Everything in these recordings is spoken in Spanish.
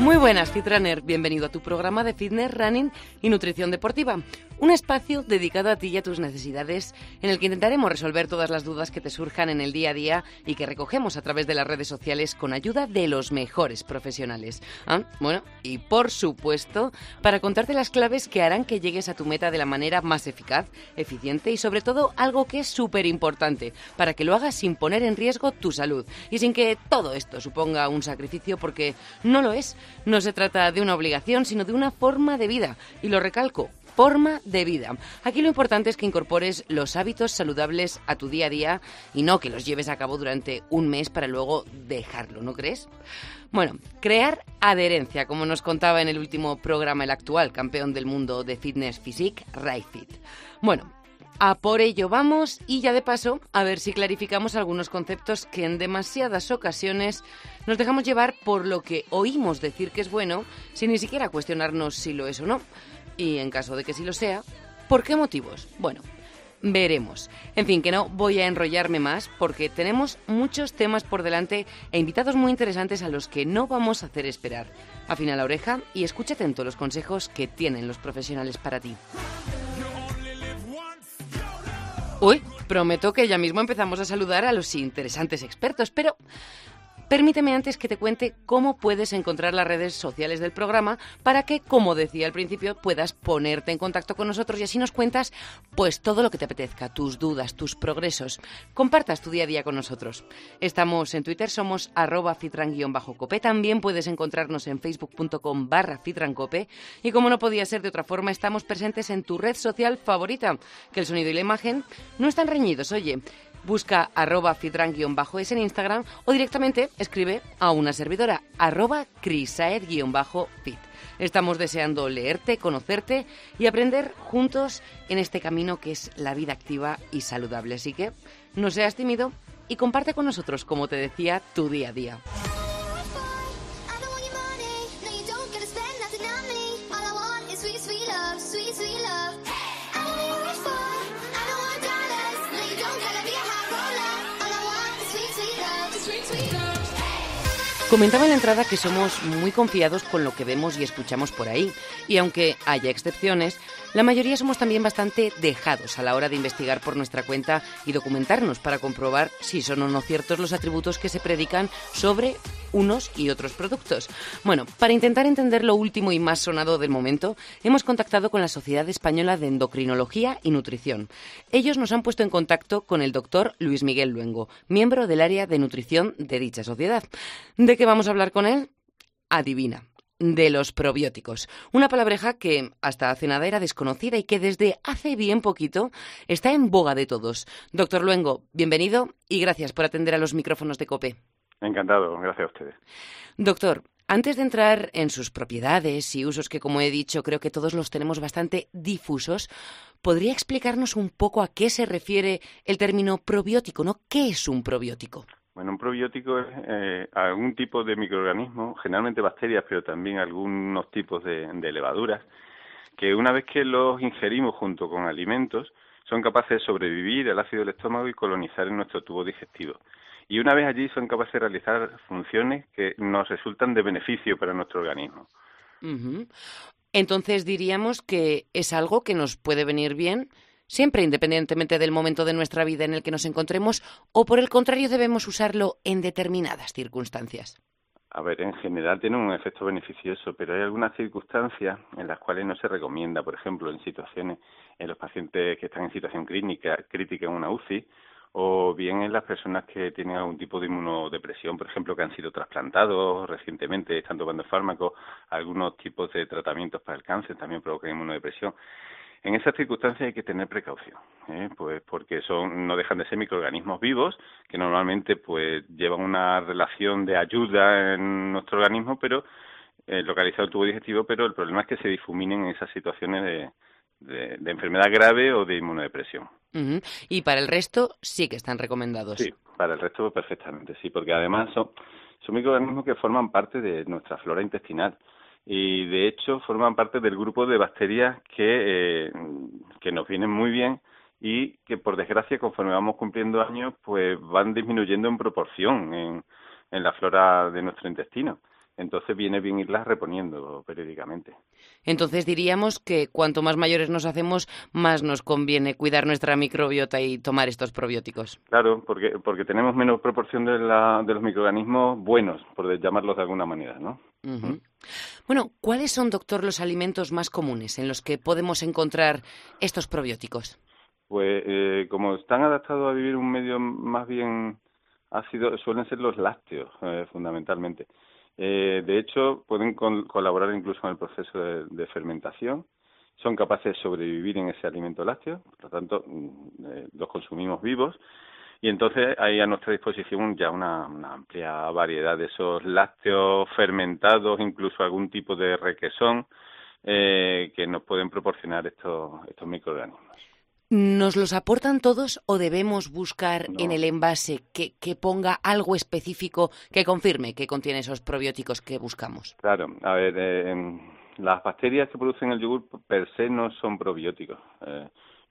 Muy buenas, Fitrunner. Bienvenido a tu programa de fitness, running y nutrición deportiva. Un espacio dedicado a ti y a tus necesidades, en el que intentaremos resolver todas las dudas que te surjan en el día a día y que recogemos a través de las redes sociales con ayuda de los mejores profesionales. Ah, bueno, y por supuesto, para contarte las claves que harán que llegues a tu meta de la manera más eficaz, eficiente y sobre todo algo que es súper importante, para que lo hagas sin poner en riesgo tu salud y sin que todo esto suponga un sacrificio porque no lo es. No se trata de una obligación, sino de una forma de vida. Y lo recalco, forma de vida. Aquí lo importante es que incorpores los hábitos saludables a tu día a día y no que los lleves a cabo durante un mes para luego dejarlo, ¿no crees? Bueno, crear adherencia, como nos contaba en el último programa el actual campeón del mundo de fitness physique, Ray Fit. Bueno, a por ello vamos y ya de paso a ver si clarificamos algunos conceptos que en demasiadas ocasiones nos dejamos llevar por lo que oímos decir que es bueno sin ni siquiera cuestionarnos si lo es o no. Y en caso de que sí lo sea, ¿por qué motivos? Bueno, veremos. En fin, que no voy a enrollarme más porque tenemos muchos temas por delante e invitados muy interesantes a los que no vamos a hacer esperar. Afina la oreja y escucha atento los consejos que tienen los profesionales para ti. Uy, prometo que ya mismo empezamos a saludar a los interesantes expertos, pero Permíteme antes que te cuente cómo puedes encontrar las redes sociales del programa para que, como decía al principio, puedas ponerte en contacto con nosotros y así nos cuentas pues todo lo que te apetezca, tus dudas, tus progresos. Compartas tu día a día con nosotros. Estamos en Twitter, somos arroba fitran-cope. También puedes encontrarnos en facebook.com barra fitrancope. Y como no podía ser de otra forma, estamos presentes en tu red social favorita, que el sonido y la imagen no están reñidos, oye busca arroba fitran-es en Instagram o directamente escribe a una servidora arroba crisaed-fit. Estamos deseando leerte, conocerte y aprender juntos en este camino que es la vida activa y saludable. Así que no seas tímido y comparte con nosotros, como te decía, tu día a día. Comentaba en la entrada que somos muy confiados con lo que vemos y escuchamos por ahí, y aunque haya excepciones, la mayoría somos también bastante dejados a la hora de investigar por nuestra cuenta y documentarnos para comprobar si son o no ciertos los atributos que se predican sobre unos y otros productos. Bueno, para intentar entender lo último y más sonado del momento, hemos contactado con la Sociedad Española de Endocrinología y Nutrición. Ellos nos han puesto en contacto con el doctor Luis Miguel Luengo, miembro del área de nutrición de dicha sociedad. ¿De qué vamos a hablar con él? Adivina de los probióticos. Una palabreja que hasta hace nada era desconocida y que desde hace bien poquito está en boga de todos. Doctor Luengo, bienvenido y gracias por atender a los micrófonos de COPE. Encantado, gracias a ustedes. Doctor, antes de entrar en sus propiedades y usos que, como he dicho, creo que todos los tenemos bastante difusos, ¿podría explicarnos un poco a qué se refiere el término probiótico? ¿no? ¿Qué es un probiótico? Bueno, un probiótico es eh, algún tipo de microorganismo, generalmente bacterias, pero también algunos tipos de, levaduras, que una vez que los ingerimos junto con alimentos, son capaces de sobrevivir al ácido del estómago y colonizar en nuestro tubo digestivo. Y una vez allí son capaces de realizar funciones que nos resultan de beneficio para nuestro organismo. Entonces diríamos que es algo que nos puede venir bien siempre independientemente del momento de nuestra vida en el que nos encontremos, o por el contrario debemos usarlo en determinadas circunstancias? A ver, en general tiene un efecto beneficioso, pero hay algunas circunstancias en las cuales no se recomienda, por ejemplo, en situaciones en los pacientes que están en situación clínica, crítica en una UCI, o bien en las personas que tienen algún tipo de inmunodepresión, por ejemplo, que han sido trasplantados recientemente, están tomando fármacos, algunos tipos de tratamientos para el cáncer también provocan inmunodepresión. En esas circunstancias hay que tener precaución, ¿eh? pues porque son no dejan de ser microorganismos vivos que normalmente pues llevan una relación de ayuda en nuestro organismo, pero eh, localizado el tubo digestivo, pero el problema es que se difuminen en esas situaciones de, de, enfermedad grave o de inmunodepresión. Y para el resto sí que están recomendados. Sí, Para el resto perfectamente, sí, porque además son, son microorganismos que forman parte de nuestra flora intestinal y de hecho forman parte del grupo de bacterias que, eh, que nos vienen muy bien y que por desgracia conforme vamos cumpliendo años pues van disminuyendo en proporción en, en la flora de nuestro intestino. Entonces viene bien irlas reponiendo periódicamente. Entonces diríamos que cuanto más mayores nos hacemos, más nos conviene cuidar nuestra microbiota y tomar estos probióticos. Claro, porque, porque tenemos menos proporción de, la, de los microorganismos buenos, por llamarlos de alguna manera, ¿no? Bueno, ¿cuáles son, doctor, los alimentos más comunes en los que podemos encontrar estos probióticos? Pues eh, como están adaptados a vivir un medio más bien ácido, suelen ser los lácteos, eh, fundamentalmente. Eh, de hecho, pueden colaborar incluso en el proceso de, fermentación. Son capaces de sobrevivir en ese alimento lácteo, por lo tanto, mm, eh, los consumimos vivos. Y entonces hay a nuestra disposición ya una, amplia variedad de esos lácteos fermentados, incluso algún tipo de requesón, eh, que nos pueden proporcionar estos, estos microorganismos. ¿Nos los aportan todos o debemos buscar en el envase que, ponga algo específico que confirme que contiene esos probióticos que buscamos? Claro, a ver, eh, las bacterias que producen el yogur per se no son probióticos. Eh,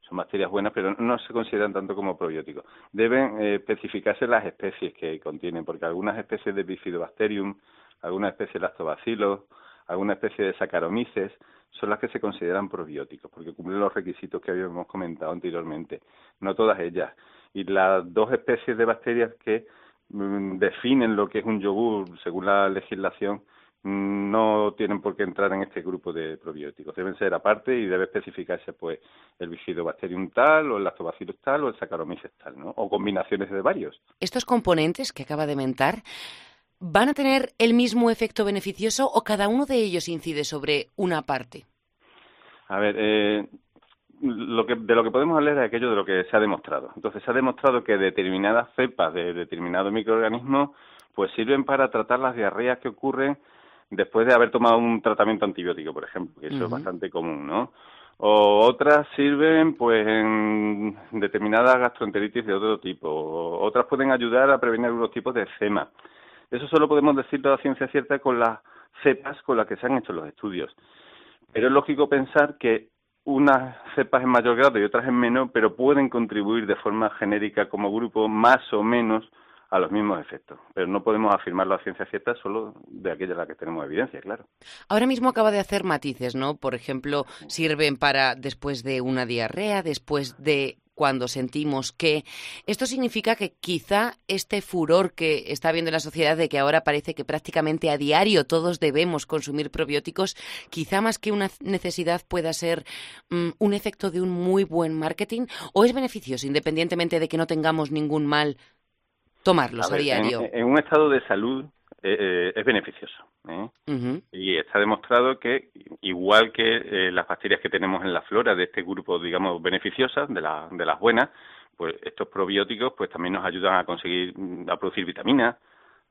son bacterias buenas, pero no se consideran tanto como probióticos. Deben eh, especificarse las especies que contienen, porque algunas especies de Bifidobacterium, algunas especies de Lactobacillus, alguna especie de Saccharomyces, son las que se consideran probióticos, porque cumplen los requisitos que habíamos comentado anteriormente, no todas ellas. Y las dos especies de bacterias que mm, definen lo que es un yogur según la legislación no tienen por qué entrar en este grupo de probióticos. Deben ser aparte y debe especificarse pues el bifidobacterium tal o el lactobacillus tal o el saccharomyces tal, ¿no? O combinaciones de varios. Estos componentes que acaba de mentar ¿Van a tener el mismo efecto beneficioso o cada uno de ellos incide sobre una parte? A ver, eh, lo que, de lo que podemos hablar es aquello de lo que se ha demostrado. Entonces, se ha demostrado que determinadas cepas de determinados microorganismos pues sirven para tratar las diarreas que ocurren después de haber tomado un tratamiento antibiótico, por ejemplo, que eso es bastante común, ¿no? O otras sirven pues en determinadas gastroenteritis de otro tipo, o otras pueden ayudar a prevenir algunos tipos de eczema. Eso solo podemos decirlo a ciencia cierta con las cepas con las que se han hecho los estudios. Pero es lógico pensar que unas cepas en mayor grado y otras en menor, pero pueden contribuir de forma genérica como grupo más o menos a los mismos efectos. Pero no podemos afirmarlo a ciencia cierta solo de aquella en la que tenemos evidencia, claro. Ahora mismo acaba de hacer matices, ¿no? Por ejemplo, sirven para después de una diarrea, después de cuando sentimos que esto significa que quizá este furor que está habiendo en la sociedad de que ahora parece que prácticamente a diario todos debemos consumir probióticos, quizá más que una necesidad pueda ser mm, un efecto de un muy buen marketing o es beneficioso independientemente de que no tengamos ningún mal tomarlos a, diario. en, un estado de salud eh, eh, es beneficioso. ¿eh? Y está demostrado que, igual que las bacterias que tenemos en la flora de este grupo, digamos, beneficiosas, de, de las buenas, pues estos probióticos pues también nos ayudan a conseguir, a producir vitaminas,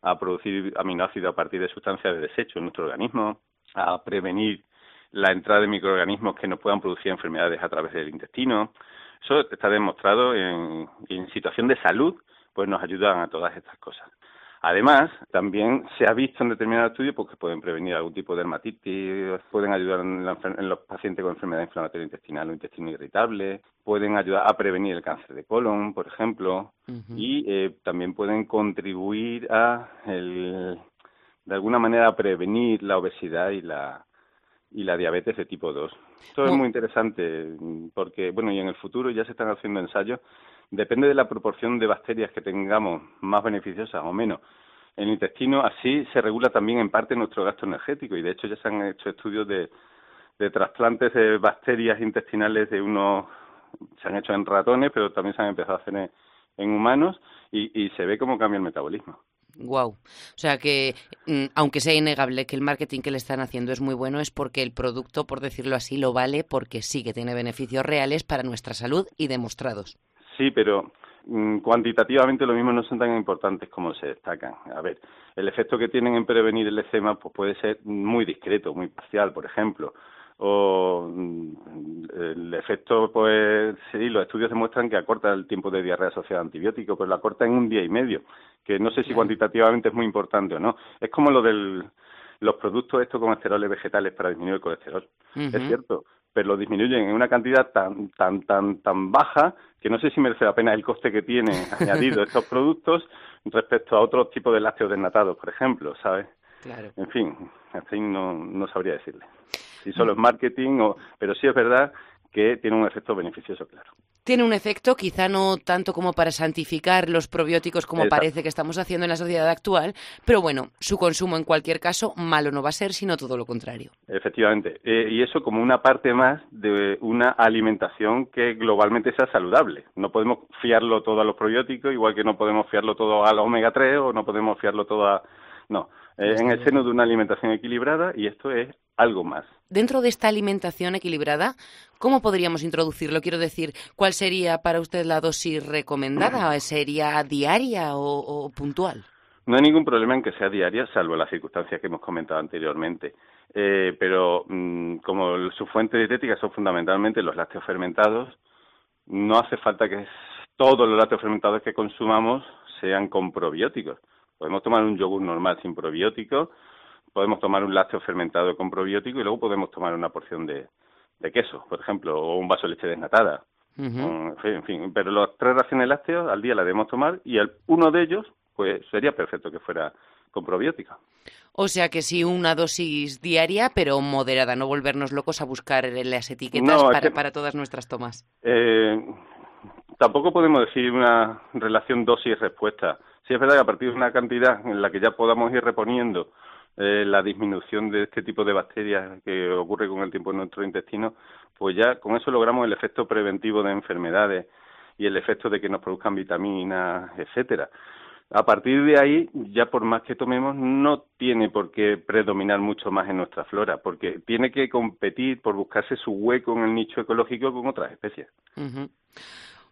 a producir aminoácidos a partir de sustancias de desecho en nuestro organismo, a prevenir la entrada de microorganismos que nos puedan producir enfermedades a través del intestino. Eso está demostrado en, en situación de salud, pues nos ayudan a todas estas cosas. Además, también se ha visto en determinados estudios pues, pueden prevenir algún tipo de dermatitis, pueden ayudar en, los pacientes con enfermedad inflamatoria intestinal o intestino irritable, pueden ayudar a prevenir el cáncer de colon, por ejemplo, y eh, también pueden contribuir a, el, de alguna manera, a prevenir la obesidad y la y la diabetes de tipo 2. Esto es muy interesante porque, bueno, y en el futuro ya se están haciendo ensayos depende de la proporción de bacterias que tengamos más beneficiosas o menos en el intestino, así se regula también en parte nuestro gasto energético y de hecho ya se han hecho estudios de, trasplantes de bacterias intestinales de unos, se han hecho en ratones, pero también se han empezado a hacer en, humanos y, y se ve cómo cambia el metabolismo. Wow. O sea que, mm, aunque sea innegable que el marketing que le están haciendo es muy bueno, es porque el producto, por decirlo así, lo vale porque sí que tiene beneficios reales para nuestra salud y demostrados. Sí, pero mm, cuantitativamente lo mismo no son tan importantes como se destacan. A ver, el efecto que tienen en prevenir el eczema pues puede ser muy discreto, muy parcial, por ejemplo. o mm, el efecto, pues sí, los estudios demuestran que acorta el tiempo de diarrea asociada a antibióticos, pues lo acorta en un día y medio, que no sé si cuantitativamente es muy importante o no. Es como lo de los productos estos con esteroles vegetales para disminuir el colesterol. Es cierto, pero lo disminuyen en una cantidad tan tan tan tan baja que no sé si merece la pena el coste que tienen añadido estos productos respecto a otros tipos de lácteos desnatados, por ejemplo, ¿sabes? Claro. En fin, así no, no sabría decirle. Si solo es marketing, o, pero sí es verdad que tiene un efecto beneficioso, claro. Tiene un efecto, quizá no tanto como para santificar los probióticos como parece que estamos haciendo en la sociedad actual, pero bueno, su consumo en cualquier caso malo no va a ser, sino todo lo contrario. Efectivamente, eh, y eso como una parte más de una alimentación que globalmente sea saludable. No podemos fiarlo todo a los probióticos, igual que no podemos fiarlo todo a la omega 3 o no podemos fiarlo todo a... No, eh, en el seno de una alimentación equilibrada y esto es algo más. Dentro de esta alimentación equilibrada, ¿cómo podríamos introducirlo? Quiero decir, ¿cuál sería para usted la dosis recomendada? ¿Sería diaria o, puntual? No hay ningún problema en que sea diaria, salvo las circunstancias que hemos comentado anteriormente. Eh, pero mm, como su fuente dietética son fundamentalmente los lácteos fermentados, no hace falta que todos los lácteos fermentados que consumamos sean con probióticos. Podemos tomar un yogur normal sin probióticos, podemos tomar un lácteo fermentado con probiótico y luego podemos tomar una porción de, queso, por ejemplo, o un vaso de leche desnatada. en, fin, pero los tres raciones lácteos al día la debemos tomar y el, uno de ellos, pues sería perfecto que fuera con probiótica. O sea que sí, una dosis diaria, pero moderada, no volvernos locos a buscar las etiquetas para, para, todas nuestras tomas. Eh, tampoco podemos decir una relación dosis-respuesta. Sí es verdad que a partir de una cantidad en la que ya podamos ir reponiendo eh, la disminución de este tipo de bacterias que ocurre con el tiempo en nuestro intestino, pues ya con eso logramos el efecto preventivo de enfermedades y el efecto de que nos produzcan vitaminas, etcétera. A partir de ahí, ya por más que tomemos, no tiene por qué predominar mucho más en nuestra flora, porque tiene que competir por buscarse su hueco en el nicho ecológico con otras especies.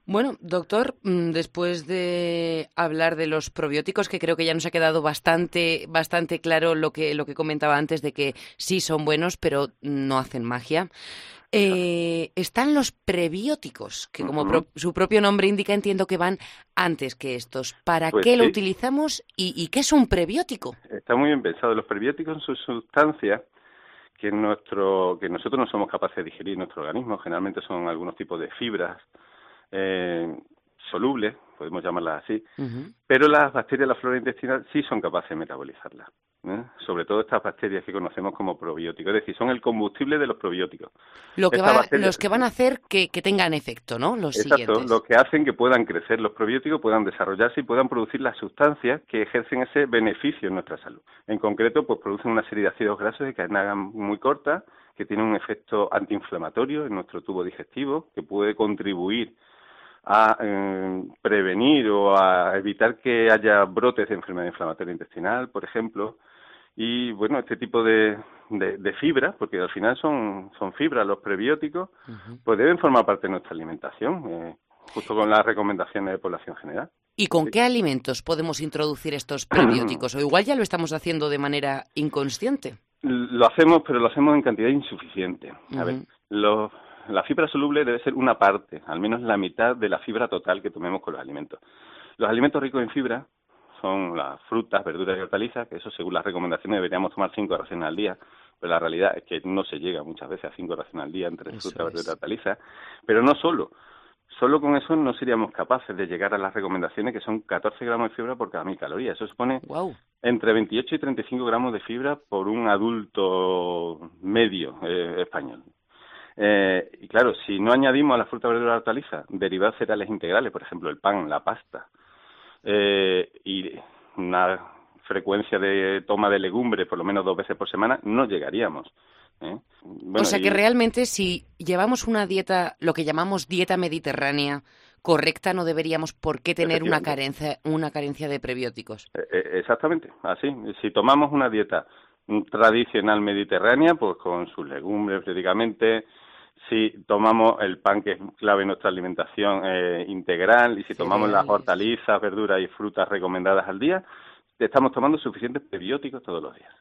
Bueno, doctor, mm, después de hablar de los probióticos, que creo que ya nos ha quedado bastante, bastante claro lo que, lo que comentaba antes de que sí son buenos, pero no hacen magia. Eh, están los prebióticos, que como su propio nombre indica, entiendo que van antes que estos. ¿Para pues qué lo utilizamos y, qué es un prebiótico? Está muy bien pensado. Los prebióticos son sustancias que, nuestro, que nosotros no somos capaces de digerir en nuestro organismo. Generalmente son algunos tipos de fibras eh, solubles, podemos llamarlas así, pero las bacterias de la flora intestinal sí son capaces de metabolizarlas. ¿eh? Sobre todo estas bacterias que conocemos como probióticos, es decir, son el combustible de los probióticos. Lo que los que van a hacer que, tengan efecto, ¿no? Los Exacto, lo que hacen que puedan crecer los probióticos, puedan desarrollarse y puedan producir las sustancias que ejercen ese beneficio en nuestra salud. En concreto, pues producen una serie de ácidos grasos de cadena muy corta que tienen un efecto antiinflamatorio en nuestro tubo digestivo, que puede contribuir a eh, prevenir o a evitar que haya brotes de enfermedad inflamatoria intestinal, por ejemplo, y bueno, este tipo de, de, fibras, porque al final son, son fibras los prebióticos, pues deben formar parte de nuestra alimentación, eh, justo con las recomendaciones de población general. ¿Y con qué alimentos podemos introducir estos prebióticos? o igual ya lo estamos haciendo de manera inconsciente. Lo hacemos, pero lo hacemos en cantidad insuficiente. A ver, los la fibra soluble debe ser una parte, al menos la mitad de la fibra total que tomemos con los alimentos. Los alimentos ricos en fibra son las frutas, verduras y hortalizas, que eso según las recomendaciones deberíamos tomar cinco raciones al día, pero la realidad es que no se llega muchas veces a cinco raciones al día entre frutas, verduras y hortalizas, pero no solo. Solo con eso no seríamos capaces de llegar a las recomendaciones que son 14 gramos de fibra por cada mil calorías. Eso supone entre 28 y 35 gramos de fibra por un adulto medio eh, español. Eh, y claro, si no añadimos a la fruta, verdura y hortaliza derivados cereales integrales, por ejemplo, el pan, la pasta, eh, y una frecuencia de toma de legumbres por lo menos dos veces por semana, no llegaríamos. ¿eh? o sea que realmente si llevamos una dieta, lo que llamamos dieta mediterránea, correcta, no deberíamos por qué tener una carencia, una carencia de prebióticos. exactamente, así. Si tomamos una dieta tradicional mediterránea, pues con sus legumbres prácticamente, si tomamos el pan, que es clave en nuestra alimentación eh, integral, y si tomamos las hortalizas, verduras y frutas recomendadas al día, estamos tomando suficientes prebióticos todos los días.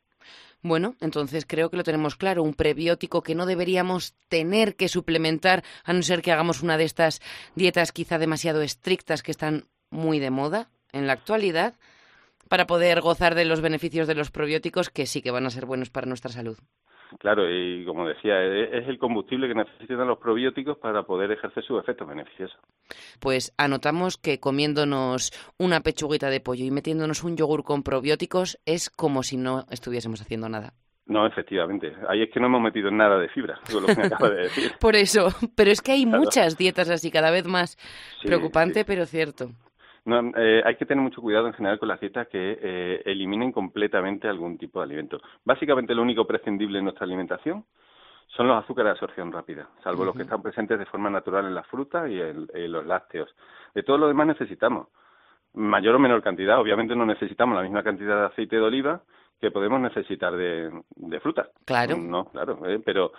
Bueno, entonces creo que lo tenemos claro, un prebiótico que no deberíamos tener que suplementar a no ser que hagamos una de estas dietas quizá demasiado estrictas que están muy de moda en la actualidad para poder gozar de los beneficios de los probióticos que sí que van a ser buenos para nuestra salud. Claro, y como decía, e-, es el combustible que necesitan los probióticos para poder ejercer sus efectos beneficiosos. Pues anotamos que comiéndonos una pechuguita de pollo y metiéndonos un yogur con probióticos es como si no estuviésemos haciendo nada. No, efectivamente. Ahí es que no hemos metido nada de fibra, lo que me acaba de decir. Por eso, pero es que hay muchas dietas así, cada vez más preocupante, pero cierto. No, eh, hay que tener mucho cuidado en general con las dietas que eh, eliminen completamente algún tipo de alimento. Básicamente lo único prescindible en nuestra alimentación son los azúcares de absorción rápida, salvo los que están presentes de forma natural en las frutas y en, los lácteos. De todo lo demás necesitamos mayor o menor cantidad. Obviamente no necesitamos la misma cantidad de aceite de oliva que podemos necesitar de, de fruta. Claro. No, claro, eh, pero,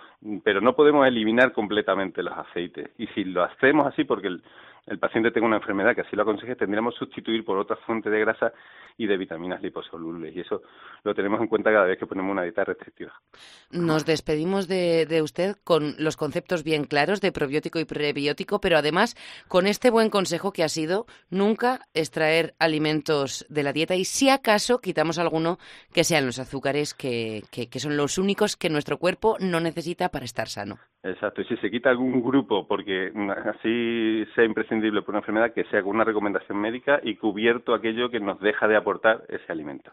pero no podemos eliminar completamente los aceites. Y si lo hacemos así, porque el, el paciente tenga una enfermedad que así lo aconseje, tendríamos que sustituir por otra fuente de grasa y de vitaminas liposolubles. Y eso lo tenemos en cuenta cada vez que ponemos una dieta restrictiva. Nos despedimos de, de usted con los conceptos bien claros de probiótico y prebiótico, pero además con este buen consejo que ha sido nunca extraer alimentos de la dieta y si acaso quitamos alguno que sean los azúcares que, que, que son los únicos que nuestro cuerpo no necesita para estar sano. Exacto, y si se quita algún grupo porque así sea imprescindible por una enfermedad, que sea con una recomendación médica y cubierto aquello que nos deja de aportar ese alimento.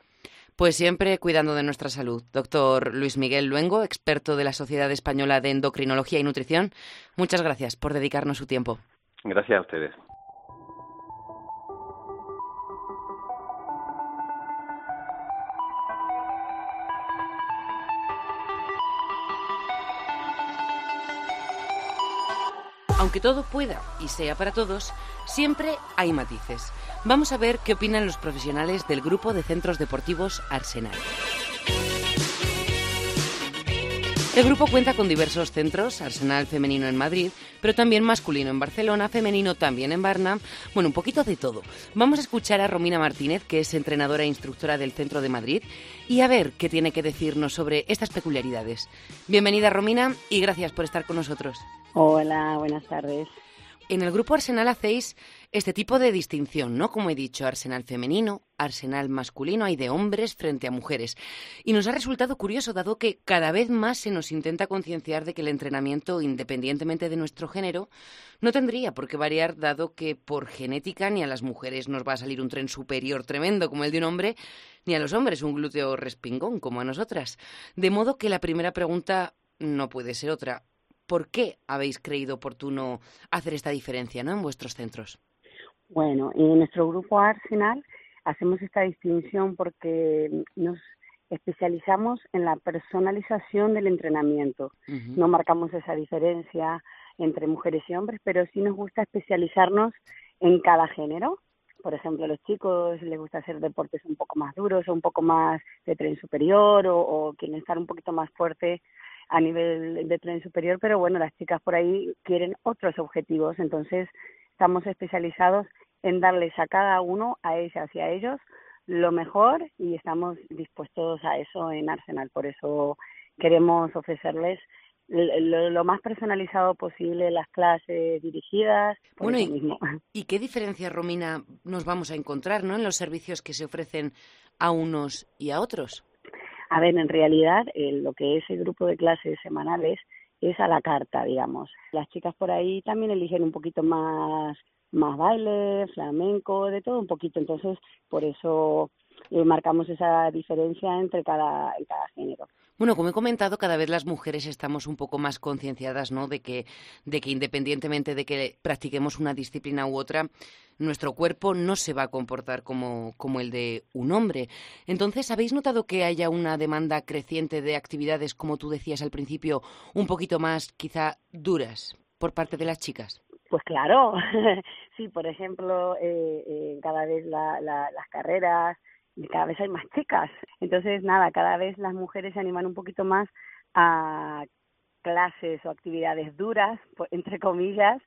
Pues siempre cuidando de nuestra salud. Doctor Luis Miguel Luengo, experto de la Sociedad Española de Endocrinología y Nutrición, muchas gracias por dedicarnos su tiempo. Gracias a ustedes. Aunque todo pueda y sea para todos, siempre hay matices. Vamos a ver qué opinan los profesionales del grupo de centros deportivos Arsenal. El grupo cuenta con diversos centros, Arsenal femenino en Madrid, pero también masculino en Barcelona, femenino también en Barna, bueno, un poquito de todo. Vamos a escuchar a Romina Martínez, que es entrenadora e instructora del Centro de Madrid, y a ver qué tiene que decirnos sobre estas peculiaridades. Bienvenida Romina y gracias por estar con nosotros. Hola, buenas tardes. En el grupo Arsenal hacéis este tipo de distinción, ¿no? Como he dicho, Arsenal femenino, Arsenal masculino, hay de hombres frente a mujeres. Y nos ha resultado curioso, dado que cada vez más se nos intenta concienciar de que el entrenamiento, independientemente de nuestro género, no tendría por qué variar, dado que por genética ni a las mujeres nos va a salir un tren superior tremendo como el de un hombre, ni a los hombres un glúteo respingón como a nosotras. De modo que la primera pregunta no puede ser otra. ¿Por qué habéis creído oportuno hacer esta diferencia ¿no? en vuestros centros? Bueno, en nuestro grupo Arsenal hacemos esta distinción porque nos especializamos en la personalización del entrenamiento. No marcamos esa diferencia entre mujeres y hombres, pero sí nos gusta especializarnos en cada género. Por ejemplo, a los chicos les gusta hacer deportes un poco más duros o un poco más de tren superior o, o quieren estar un poquito más fuerte a nivel de tren superior, pero bueno, las chicas por ahí quieren otros objetivos, entonces estamos especializados en darles a cada uno, a ellas y a ellos, lo mejor y estamos dispuestos a eso en Arsenal. Por eso queremos ofrecerles lo, más personalizado posible las clases dirigidas. bueno, y, ¿y qué diferencia, Romina, nos vamos a encontrar ¿no? en los servicios que se ofrecen a unos y a otros? A ver, en realidad eh, lo que es el grupo de clases semanales es a la carta, digamos. Las chicas por ahí también eligen un poquito más más baile, flamenco, de todo un poquito. Entonces, por eso eh, marcamos esa diferencia entre cada, cada género. Bueno, como he comentado, cada vez las mujeres estamos un poco más concienciadas, ¿no? De que, de que independientemente de que practiquemos una disciplina u otra, nuestro cuerpo no se va a comportar como, como el de un hombre. Entonces, ¿habéis notado que haya una demanda creciente de actividades, como tú decías al principio, un poquito más quizá duras por parte de las chicas? Pues claro, sí, por ejemplo, eh, eh, cada vez la, las carreras, cada vez hay más chicas. Entonces, nada, cada vez las mujeres se animan un poquito más a clases o actividades duras, entre comillas,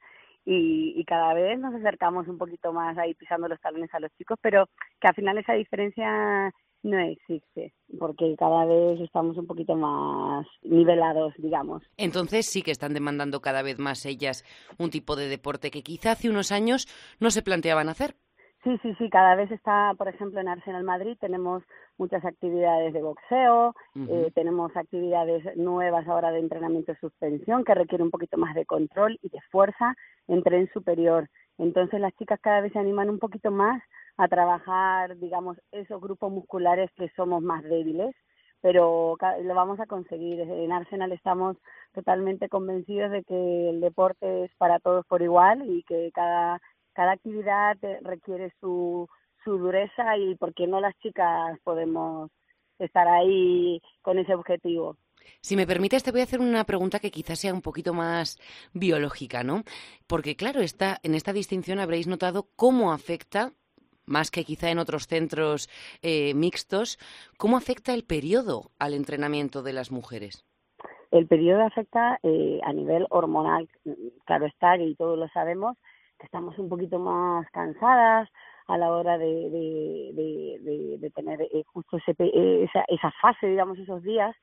y, cada vez nos acercamos un poquito más ahí pisando los talones a los chicos, pero que al final esa diferencia no existe, porque cada vez estamos un poquito más nivelados, digamos. Entonces sí que están demandando cada vez más ellas un tipo de deporte que quizá hace unos años no se planteaban hacer. Sí, sí, sí, cada vez está, por ejemplo, en Arsenal Madrid tenemos muchas actividades de boxeo, eh, tenemos actividades nuevas ahora de entrenamiento de suspensión que requiere un poquito más de control y de fuerza en tren superior. Entonces las chicas cada vez se animan un poquito más a trabajar, digamos, esos grupos musculares que somos más débiles, pero lo vamos a conseguir. En Arsenal estamos totalmente convencidos de que el deporte es para todos por igual y que cada cada actividad requiere su, su dureza y por qué no las chicas podemos estar ahí con ese objetivo. Si me permites, te voy a hacer una pregunta que quizás sea un poquito más biológica, ¿no? Porque, claro, esta, en esta distinción habréis notado cómo afecta, más que quizá en otros centros eh, mixtos, cómo afecta el periodo al entrenamiento de las mujeres. El periodo afecta eh, a nivel hormonal, claro está, y todos lo sabemos, que estamos un poquito más cansadas a la hora de, de, de, tener eh, justo ese, eh, esa, esa fase, digamos, esos días,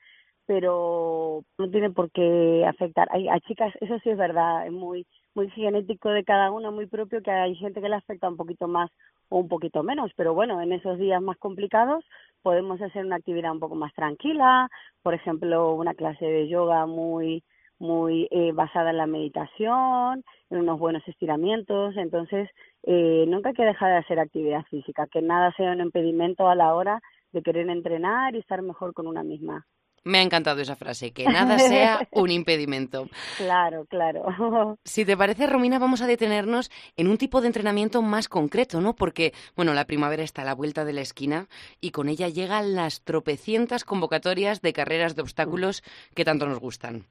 pero no tiene por qué afectar. Hay, hay chicas, eso sí es verdad, es muy muy genético de cada una, muy propio, que hay gente que le afecta un poquito más o un poquito menos, pero bueno, en esos días más complicados podemos hacer una actividad un poco más tranquila, por ejemplo, una clase de yoga muy muy eh, basada en la meditación, en unos buenos estiramientos. Entonces, eh, nunca hay que dejar de hacer actividad física, que nada sea un impedimento a la hora de querer entrenar y estar mejor con una misma. Me ha encantado esa frase, que nada sea un impedimento. Claro, claro. Si te parece, Romina, vamos a detenernos en un tipo de entrenamiento más concreto, ¿no? Porque, bueno, la primavera está a la vuelta de la esquina y con ella llegan las tropecientas convocatorias de carreras de obstáculos que tanto nos gustan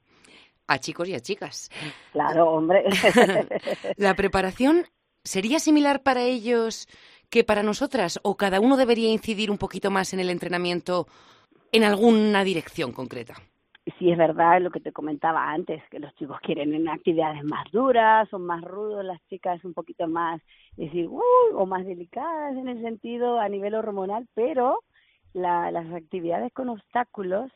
a chicos y a chicas. Claro, hombre. ¿La preparación sería similar para ellos que para nosotras o cada uno debería incidir un poquito más en el entrenamiento en alguna dirección concreta? Sí, es verdad lo que te comentaba antes, que los chicos quieren actividades más duras, son más rudos, las chicas un poquito más, decir, o más delicadas en el sentido a nivel hormonal, pero las actividades con obstáculos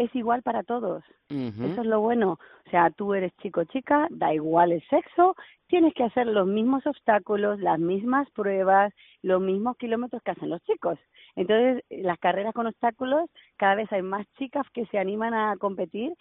es igual para todos. Eso es lo bueno. O sea, tú eres chico chica, da igual el sexo, tienes que hacer los mismos obstáculos, las mismas pruebas, los mismos kilómetros que hacen los chicos. Entonces, las carreras con obstáculos, cada vez hay más chicas que se animan a competir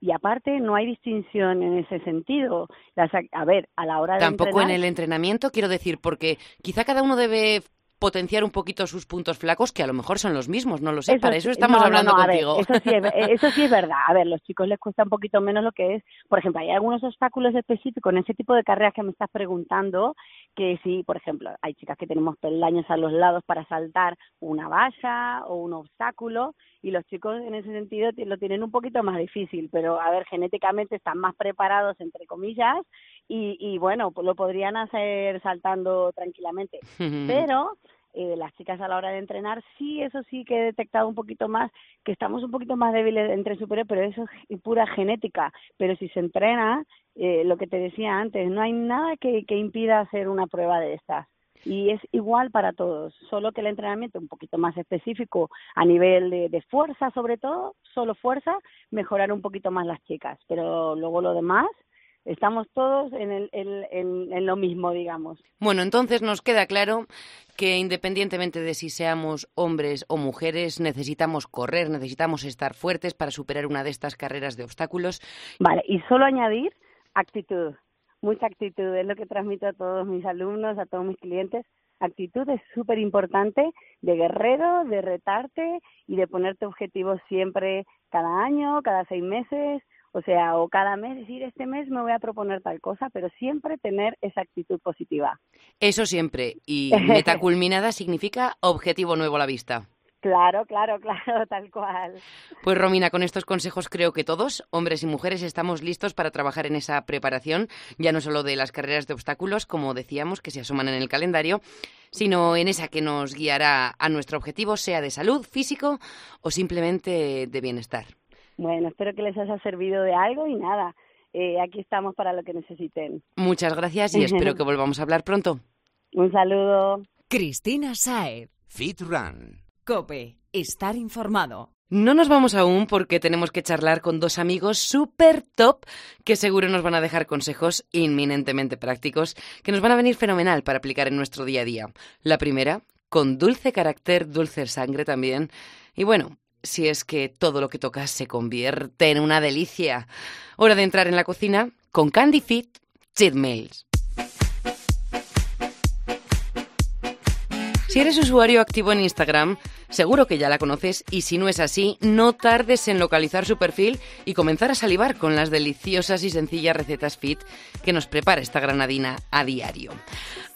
y aparte no hay distinción en ese sentido. Las, a ver, a la hora de Tampoco en el entrenamiento, quiero decir, porque quizá cada uno debe potenciar un poquito sus puntos flacos, que a lo mejor son los mismos, no lo sé, para eso estamos hablando contigo. eso, sí es, eso sí es verdad. A ver, los chicos les cuesta un poquito menos lo que es, por ejemplo, hay algunos obstáculos específicos en ese tipo de carreras que me estás preguntando, que sí, por ejemplo, hay chicas que tenemos peldaños a los lados para saltar una valla o un obstáculo, y los chicos en ese sentido lo tienen un poquito más difícil, pero a ver, genéticamente están más preparados, entre comillas, y, y bueno, pues lo podrían hacer saltando tranquilamente. Pero eh, las chicas a la hora de entrenar, sí, eso sí que he detectado un poquito más, que estamos un poquito más débiles entre superior, pero eso es pura genética. Pero si se entrena, eh, lo que te decía antes, no hay nada que, que impida hacer una prueba de estas y es igual para todos, solo que el entrenamiento un poquito más específico a nivel de, de, fuerza sobre todo, solo fuerza, mejorar un poquito más las chicas, pero luego lo demás estamos todos en, el, en, lo mismo, digamos. Bueno, entonces nos queda claro que independientemente de si seamos hombres o mujeres, necesitamos correr, necesitamos estar fuertes para superar una de estas carreras de obstáculos. Vale, y solo añadir actitud, mucha actitud, es lo que transmito a todos mis alumnos, a todos mis clientes. Actitud es súper importante de guerrero, de retarte y de ponerte objetivos siempre cada año, cada seis meses, o sea, o cada mes decir, este mes me voy a proponer tal cosa, pero siempre tener esa actitud positiva. Eso siempre. Y meta culminada significa objetivo nuevo a la vista. Claro, claro, claro, tal cual. Pues Romina, con estos consejos creo que todos, hombres y mujeres, estamos listos para trabajar en esa preparación, ya no solo de las carreras de obstáculos, como decíamos, que se asoman en el calendario, sino en esa que nos guiará a nuestro objetivo, sea de salud, físico o simplemente de bienestar. Bueno, espero que les haya servido de algo y nada. eh, aquí estamos para lo que necesiten. Muchas gracias y espero que volvamos a hablar pronto. Un saludo. Cristina Saez. Fit Run. Cope. Estar informado. No nos vamos aún porque tenemos que charlar con dos amigos súper top que seguro nos van a dejar consejos inminentemente prácticos que nos van a venir fenomenal para aplicar en nuestro día a día. La primera, con dulce carácter, dulce sangre también. Y bueno, si es que todo lo que tocas se convierte en una delicia. Hora de entrar en la cocina con Candy Fit Cheat Meals. Si eres usuario activo en Instagram, seguro que ya la conoces y si no es así, no tardes en localizar su perfil y comenzar a salivar con las deliciosas y sencillas recetas fit que nos prepara esta granadina a diario.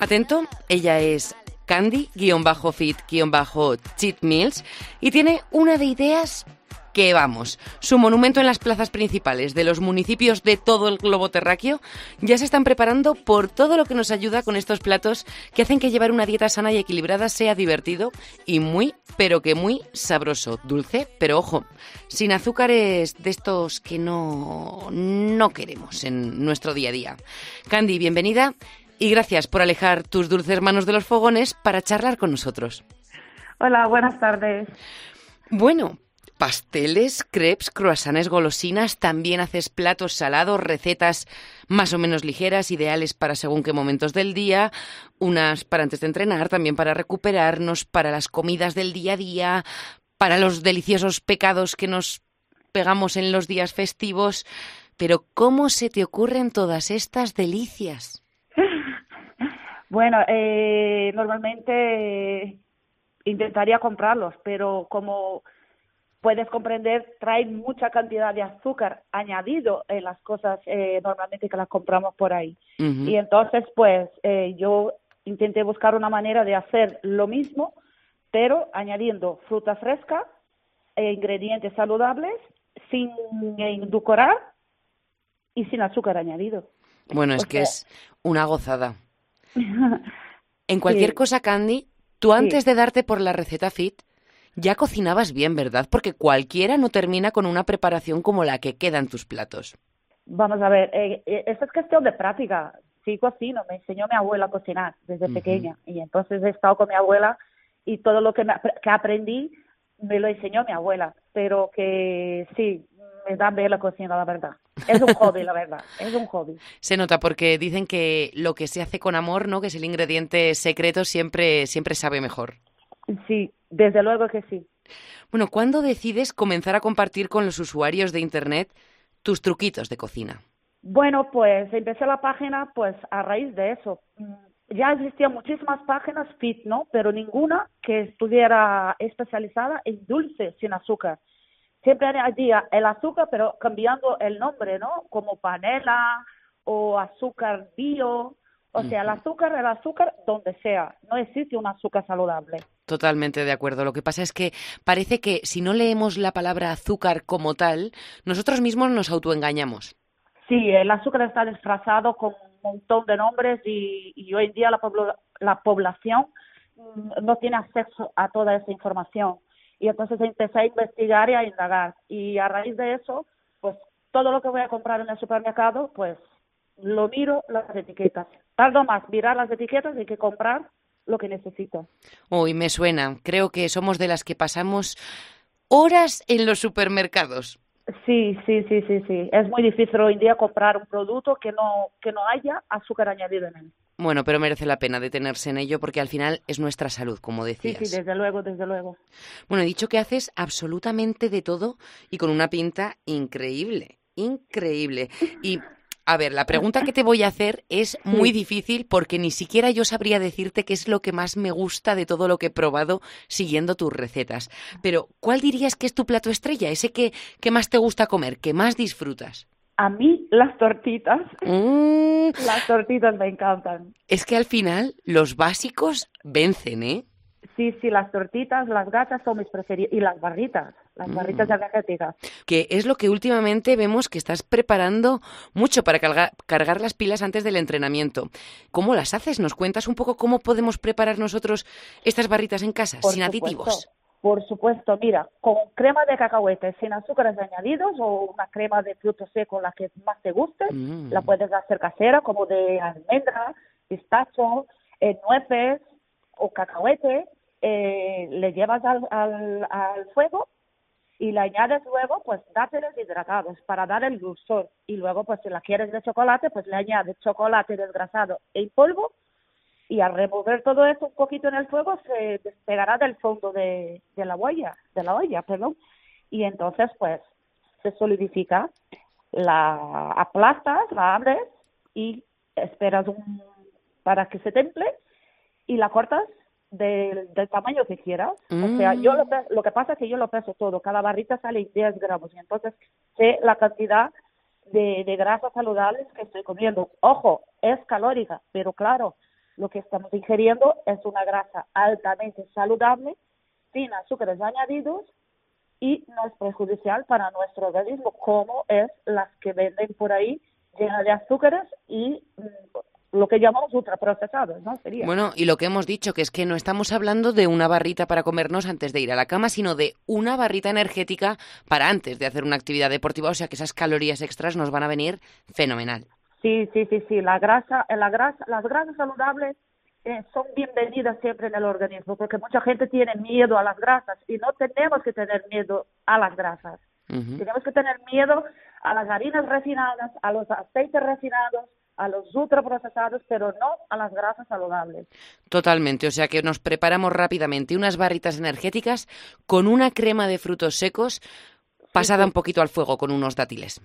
Atento, ella es Candy-Fit-Cheat Meals y tiene una de ideas que vamos, su monumento en las plazas principales de los municipios de todo el globo terráqueo ya se están preparando por todo lo que nos ayuda con estos platos que hacen que llevar una dieta sana y equilibrada sea divertido y muy, pero que muy sabroso, dulce, pero ojo, sin azúcares de estos que no, no queremos en nuestro día a día. Candy, bienvenida y gracias por alejar tus dulces manos de los fogones para charlar con nosotros. Hola, buenas tardes. Bueno, pasteles, crepes, croissants, golosinas, también haces platos salados, recetas más o menos ligeras, ideales para según qué momentos del día, unas para antes de entrenar, también para recuperarnos, para las comidas del día a día, para los deliciosos pecados que nos pegamos en los días festivos. Pero ¿cómo se te ocurren todas estas delicias? Bueno, eh, normalmente intentaría comprarlos, pero como puedes comprender, traen mucha cantidad de azúcar añadido en las cosas eh, normalmente que las compramos por ahí. Y entonces, pues, eh, yo intenté buscar una manera de hacer lo mismo, pero añadiendo fruta fresca, e ingredientes saludables, sin edulcorar y sin azúcar añadido. Bueno, es que es una gozada. en cualquier cosa, Candy, tú antes de darte por la receta fit, ya cocinabas bien, ¿verdad? Porque cualquiera no termina con una preparación como la que queda en tus platos. Vamos a ver, eh, eh, esto es cuestión de práctica. Sí cocino, me enseñó mi abuela a cocinar desde pequeña y entonces he estado con mi abuela y todo lo que, que aprendí me lo enseñó mi abuela, pero que sí, me da bien la cocina, la verdad. Es un hobby, la verdad, es un hobby. Se nota porque dicen que lo que se hace con amor, ¿no? Que es el ingrediente secreto, siempre, siempre sabe mejor. Sí, desde luego que sí. Bueno, ¿cuándo decides comenzar a compartir con los usuarios de Internet tus truquitos de cocina? Bueno, pues empecé la página pues a raíz de eso. Mm, ya existían muchísimas páginas fit, ¿no? Pero ninguna que estuviera especializada en dulces sin azúcar siempre añadía el azúcar, pero cambiando el nombre, ¿no? Como panela o azúcar bio. O sea, el azúcar, el azúcar donde sea. No existe un azúcar saludable. Totalmente de acuerdo. Lo que pasa es que parece que si no leemos la palabra azúcar como tal, nosotros mismos nos autoengañamos. Sí, el azúcar está disfrazado con un montón de nombres y, hoy en día la, la población mm, no tiene acceso a toda esa información. Y entonces empecé a investigar y a indagar. Y a raíz de eso, pues todo lo que voy a comprar en el supermercado, pues lo miro las etiquetas. Tardo más mirar las etiquetas y que comprar lo que necesito. Uy, me suena. Creo que somos de las que pasamos horas en los supermercados. Sí, sí, sí, sí, sí. Es muy difícil hoy en día comprar un producto que no, que no haya azúcar añadido en él. Bueno, pero merece la pena detenerse en ello porque al final es nuestra salud, como decías. Sí, sí, desde luego, desde luego. Bueno, he dicho que haces absolutamente de todo y con una pinta increíble, increíble. Y a ver, la pregunta que te voy a hacer es muy difícil porque ni siquiera yo sabría decirte qué es lo que más me gusta de todo lo que he probado siguiendo tus recetas. Pero, ¿cuál dirías que es tu plato estrella? Ese que, que más te gusta comer, que más disfrutas. A mí las tortitas. Mm. Las tortitas me encantan. Es que al final los básicos vencen, ¿eh? Sí, sí, las tortitas, las gatas son mis preferidas. Y las barritas, las barritas mm. energéticas. Que es lo que últimamente vemos que estás preparando mucho para cargar, las pilas antes del entrenamiento. ¿Cómo las haces? ¿Nos cuentas un poco cómo podemos preparar nosotros estas barritas en casa, sin aditivos? Por supuesto, mira, con crema de cacahuete sin azúcares añadidos o una crema de frutos secos, la que más te guste, Mm. la puedes hacer casera, como de almendra, pistacho, eh, nueces o cacahuete, eh, le llevas al, al, al fuego y le añades luego, pues, dátiles hidratados para dar el dulzor. Y luego, pues, si la quieres de chocolate, pues le añades chocolate desgrasado en polvo y al remover todo eso un poquito en el fuego se despegará del fondo de, de la olla, de la olla, perdón. Y entonces, pues, se solidifica, la aplastas, la abres y esperas un, para que se temple y la cortas del, del tamaño que quieras. O sea, yo lo, pe- lo que pasa es que yo lo peso todo, cada barrita sale 10 gramos y entonces sé la cantidad de, de grasas saludables que estoy comiendo. Ojo, es calórica, pero claro, lo que estamos ingiriendo es una grasa altamente saludable, sin azúcares añadidos y no es perjudicial para nuestro organismo, como es las que venden por ahí llenas de azúcares y mm, lo que llamamos ultraprocesados, ¿no? Sería. Bueno, y lo que hemos dicho, que es que no estamos hablando de una barrita para comernos antes de ir a la cama, sino de una barrita energética para antes de hacer una actividad deportiva, o sea que esas calorías extras nos van a venir fenomenal. Sí, sí, sí, sí. La grasa, eh, la grasa, las grasas saludables eh, son bienvenidas siempre en el organismo, porque mucha gente tiene miedo a las grasas y no tenemos que tener miedo a las grasas. Tenemos que tener miedo a las harinas refinadas, a los aceites refinados, a los ultraprocesados, pero no a las grasas saludables. Totalmente, o sea que nos preparamos rápidamente unas barritas energéticas con una crema de frutos secos pasada un poquito al fuego con unos dátiles.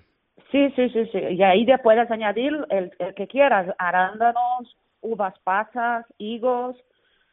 Sí, sí, sí, sí. Y ahí le puedes añadir el, el que quieras, arándanos, uvas pasas, higos,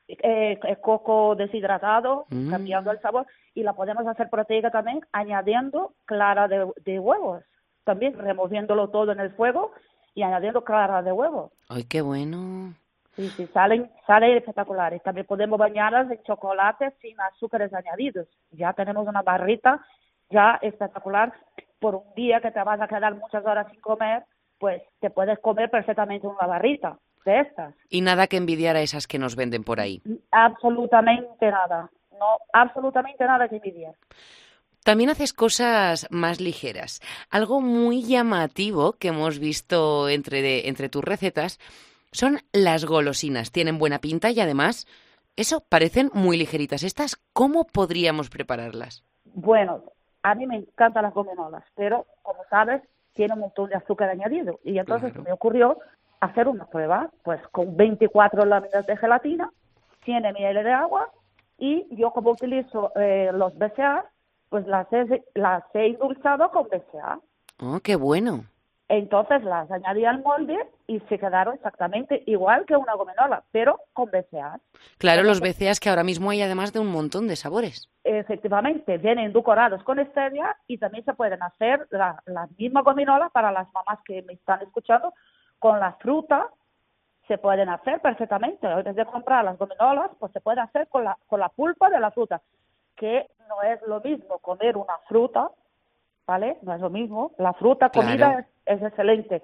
eh, eh, coco deshidratado, Mm. cambiando el sabor. Y la podemos hacer proteica también añadiendo clara de, de huevos. También removiéndolo todo en el fuego y añadiendo clara de huevos. ¡Ay, qué bueno! Sí, sí, salen, salen espectaculares. También podemos bañarlas en chocolate sin azúcares añadidos. Ya tenemos una barrita ya espectacular. Por un día que te vas a quedar muchas horas sin comer, pues te puedes comer perfectamente una barrita de estas. Y nada que envidiar a esas que nos venden por ahí. Absolutamente nada. No, absolutamente nada que envidiar. También haces cosas más ligeras. Algo muy llamativo que hemos visto entre, de- entre tus recetas son las golosinas. Tienen buena pinta y además, eso, parecen muy ligeritas. Estas, ¿cómo podríamos prepararlas? Bueno, a mí me encantan las gominolas, pero como sabes, tiene un montón de azúcar añadido. Y entonces Claro. me ocurrió hacer una prueba, pues con 24 láminas de gelatina, 100 ml de agua, y yo como utilizo eh, los BCA, pues las he, las he endulzado con BCA. Oh, qué bueno. Entonces las añadí al molde y se quedaron exactamente igual que una gominola, pero con BCA. Claro, los BCAs que ahora mismo hay además de un montón de sabores. efectivamente vienen edulcorados con stevia y también se pueden hacer la, las mismas gominolas para las mamás que me están escuchando con la fruta se pueden hacer perfectamente en vez de comprar las gominolas pues se puede hacer con la con la pulpa de la fruta que no es lo mismo comer una fruta vale no es lo mismo la fruta Claro. comida es, es excelente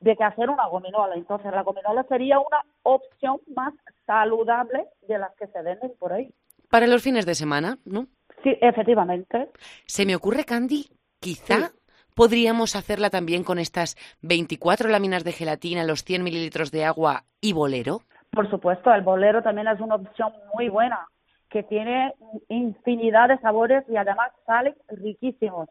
de que hacer una gominola entonces la gominola sería una opción más saludable de las que se venden por ahí Para los fines de semana, ¿no? Sí, efectivamente. Se me ocurre, Candy, quizá podríamos hacerla también con estas 24 láminas de gelatina, los 100 mililitros de agua y bolero. Por supuesto, el bolero también es una opción muy buena, que tiene infinidad de sabores y además salen riquísimos.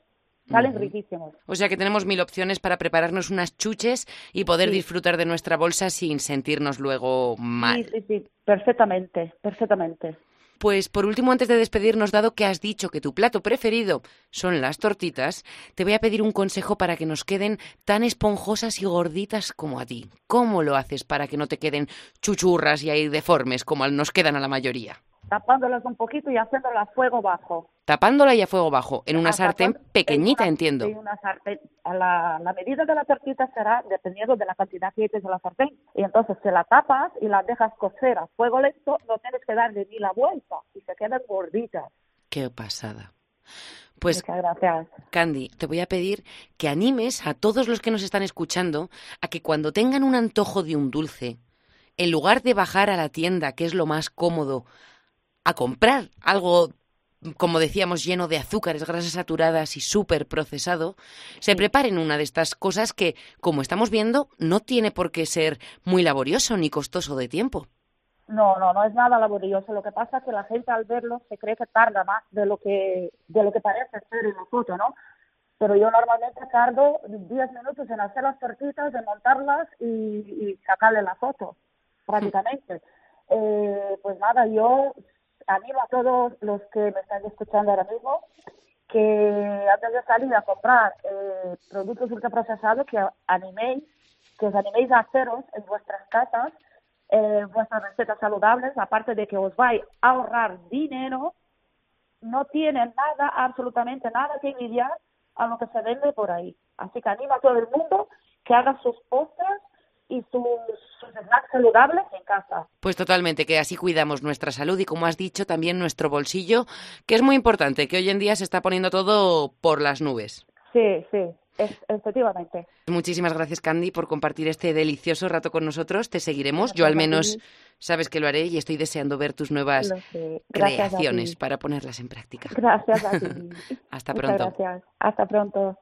Salen riquísimos. O sea que tenemos mil opciones para prepararnos unas chuches y poder Sí. disfrutar de nuestra bolsa sin sentirnos luego mal. Sí, sí, sí, perfectamente, perfectamente. Pues por último, antes de despedirnos, dado que has dicho que tu plato preferido son las tortitas, te voy a pedir un consejo para que nos queden tan esponjosas y gorditas como a ti. ¿Cómo lo haces para que no te queden chuchurras y ahí deformes como nos quedan a la mayoría? Tapándolas un poquito y haciéndolas a fuego bajo. Tapándola y a fuego bajo, en una sartén pequeñita, en una- entiendo. En una sartén. A la, la medida de la tortita será dependiendo de la cantidad que eches de la sartén. Y entonces se la tapas y la dejas cocer a fuego lento, no tienes que darle ni la vuelta y se quedan gorditas. Qué pasada. Pues Muchas gracias. Candy, te voy a pedir que animes a todos los que nos están escuchando a que cuando tengan un antojo de un dulce, en lugar de bajar a la tienda, que es lo más cómodo, a comprar algo como decíamos, lleno de azúcares, grasas saturadas y súper procesado, se preparen una de estas cosas que, como estamos viendo, no tiene por qué ser muy laborioso ni costoso de tiempo. No, no, no es nada laborioso. Lo que pasa es que la gente al verlo se cree que tarda más de lo que, de lo que parece ser en la foto, ¿no? Pero yo normalmente tardo 10 minutos en hacer las tortitas, en montarlas y, y sacarle la foto, prácticamente. Eh, pues nada, yo animo a todos los que me están escuchando ahora mismo que antes de salir a comprar eh, productos ultraprocesados, que animéis, que os animéis a haceros en vuestras casas eh, vuestras recetas saludables, aparte de que os vais a ahorrar dinero, no tienen nada, absolutamente nada que envidiar a lo que se vende por ahí. Así que animo a todo el mundo que haga sus postres y sus, snacks saludables en casa. Pues totalmente, que así cuidamos nuestra salud y, como has dicho, también nuestro bolsillo, que es muy importante, que hoy en día se está poniendo todo por las nubes. Sí, sí, efectivamente. Muchísimas gracias, Candy, por compartir este delicioso rato con nosotros. Te seguiremos. Yo al menos sabes que lo haré y estoy deseando ver tus nuevas creaciones para ponerlas en práctica. Gracias a ti. Hasta pronto. gracias. Hasta pronto.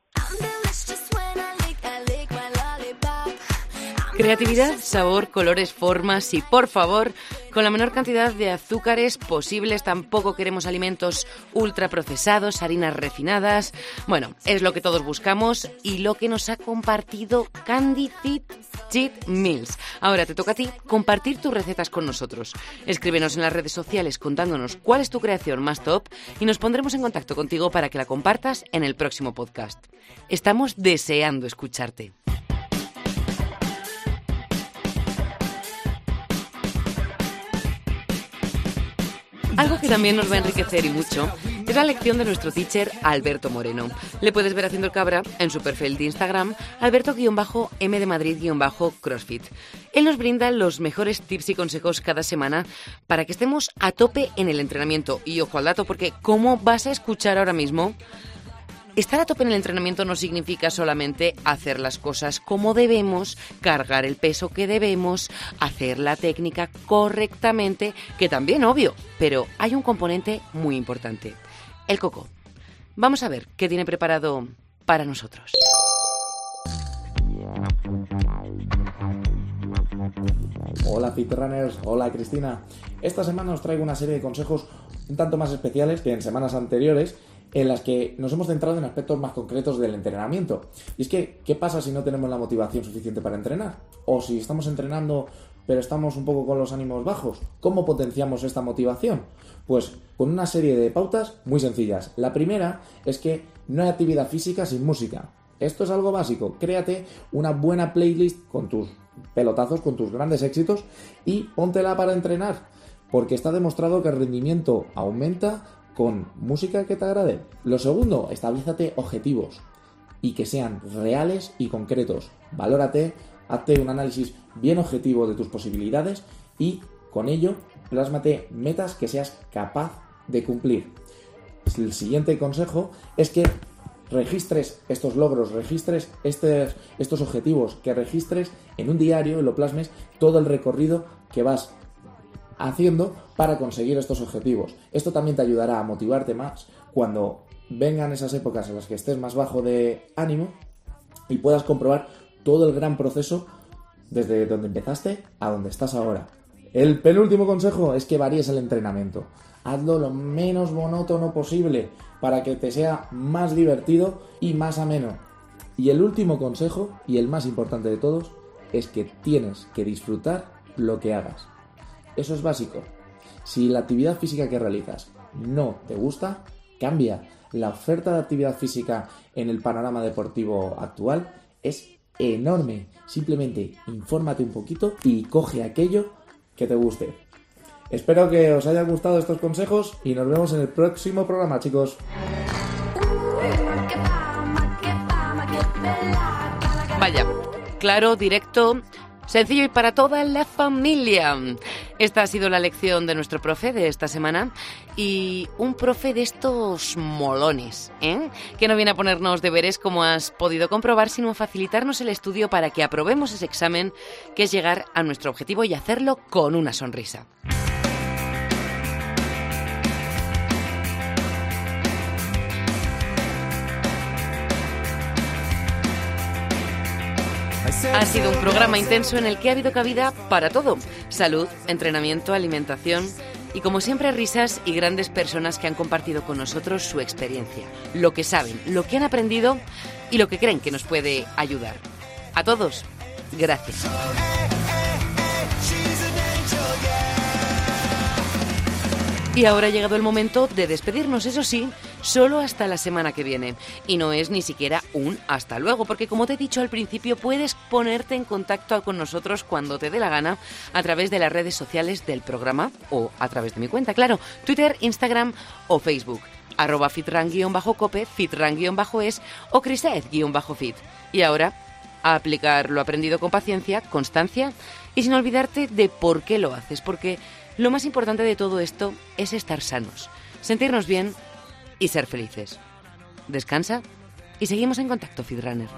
Creatividad, sabor, colores, formas y, por favor, con la menor cantidad de azúcares posibles. Tampoco queremos alimentos ultraprocesados, harinas refinadas. Bueno, es lo que todos buscamos y lo que nos ha compartido Candy Fit Cheat Meals. Ahora te toca a ti compartir tus recetas con nosotros. Escríbenos en las redes sociales contándonos cuál es tu creación más top y nos pondremos en contacto contigo para que la compartas en el próximo podcast. Estamos deseando escucharte. Algo que también nos va a enriquecer y mucho es la lección de nuestro teacher Alberto Moreno. Le puedes ver haciendo el cabra en su perfil de Instagram, Alberto-M de Madrid-CrossFit. Él nos brinda los mejores tips y consejos cada semana para que estemos a tope en el entrenamiento. Y ojo al dato, porque como vas a escuchar ahora mismo, Estar a tope en el entrenamiento no significa solamente hacer las cosas como debemos, cargar el peso que debemos, hacer la técnica correctamente, que también obvio, pero hay un componente muy importante, el coco. Vamos a ver qué tiene preparado para nosotros. Hola Fitrunners, hola Cristina. Esta semana os traigo una serie de consejos un tanto más especiales que en semanas anteriores en las que nos hemos centrado en aspectos más concretos del entrenamiento. Y es que, ¿qué pasa si no tenemos la motivación suficiente para entrenar? O si estamos entrenando pero estamos un poco con los ánimos bajos. ¿Cómo potenciamos esta motivación? Pues con una serie de pautas muy sencillas. La primera es que no hay actividad física sin música. Esto es algo básico. Créate una buena playlist con tus pelotazos, con tus grandes éxitos y póntela para entrenar. Porque está demostrado que el rendimiento aumenta con música que te agrade. Lo segundo, establízate objetivos y que sean reales y concretos. Valórate, hazte un análisis bien objetivo de tus posibilidades y con ello plásmate metas que seas capaz de cumplir. El siguiente consejo es que registres estos logros, registres estos objetivos, que registres en un diario y lo plasmes todo el recorrido que vas haciendo para conseguir estos objetivos. Esto también te ayudará a motivarte más cuando vengan esas épocas en las que estés más bajo de ánimo y puedas comprobar todo el gran proceso desde donde empezaste a donde estás ahora. El penúltimo consejo es que varíes el entrenamiento. Hazlo lo menos monótono posible para que te sea más divertido y más ameno. Y el último consejo, y el más importante de todos, es que tienes que disfrutar lo que hagas. Eso es básico. Si la actividad física que realizas no te gusta, cambia. La oferta de actividad física en el panorama deportivo actual es enorme. Simplemente infórmate un poquito y coge aquello que te guste. Espero que os hayan gustado estos consejos y nos vemos en el próximo programa, chicos. Vaya, claro, directo Sencillo y para toda la familia. Esta ha sido la lección de nuestro profe de esta semana y un profe de estos molones, ¿eh? que no viene a ponernos deberes como has podido comprobar, sino a facilitarnos el estudio para que aprobemos ese examen que es llegar a nuestro objetivo y hacerlo con una sonrisa. Ha sido un programa intenso en el que ha habido cabida para todo. Salud, entrenamiento, alimentación y como siempre risas y grandes personas que han compartido con nosotros su experiencia, lo que saben, lo que han aprendido y lo que creen que nos puede ayudar. A todos, gracias. Y ahora ha llegado el momento de despedirnos, eso sí, solo hasta la semana que viene. Y no es ni siquiera un hasta luego, porque como te he dicho al principio, puedes ponerte en contacto con nosotros cuando te dé la gana a través de las redes sociales del programa o a través de mi cuenta, claro, Twitter, Instagram o Facebook arroba fitran-cope, fitran-es o crised-fit. Y ahora, a aplicar lo aprendido con paciencia, constancia y sin olvidarte de por qué lo haces, porque lo más importante de todo esto es estar sanos, sentirnos bien y ser felices. Descansa y seguimos en contacto, Feedrunner.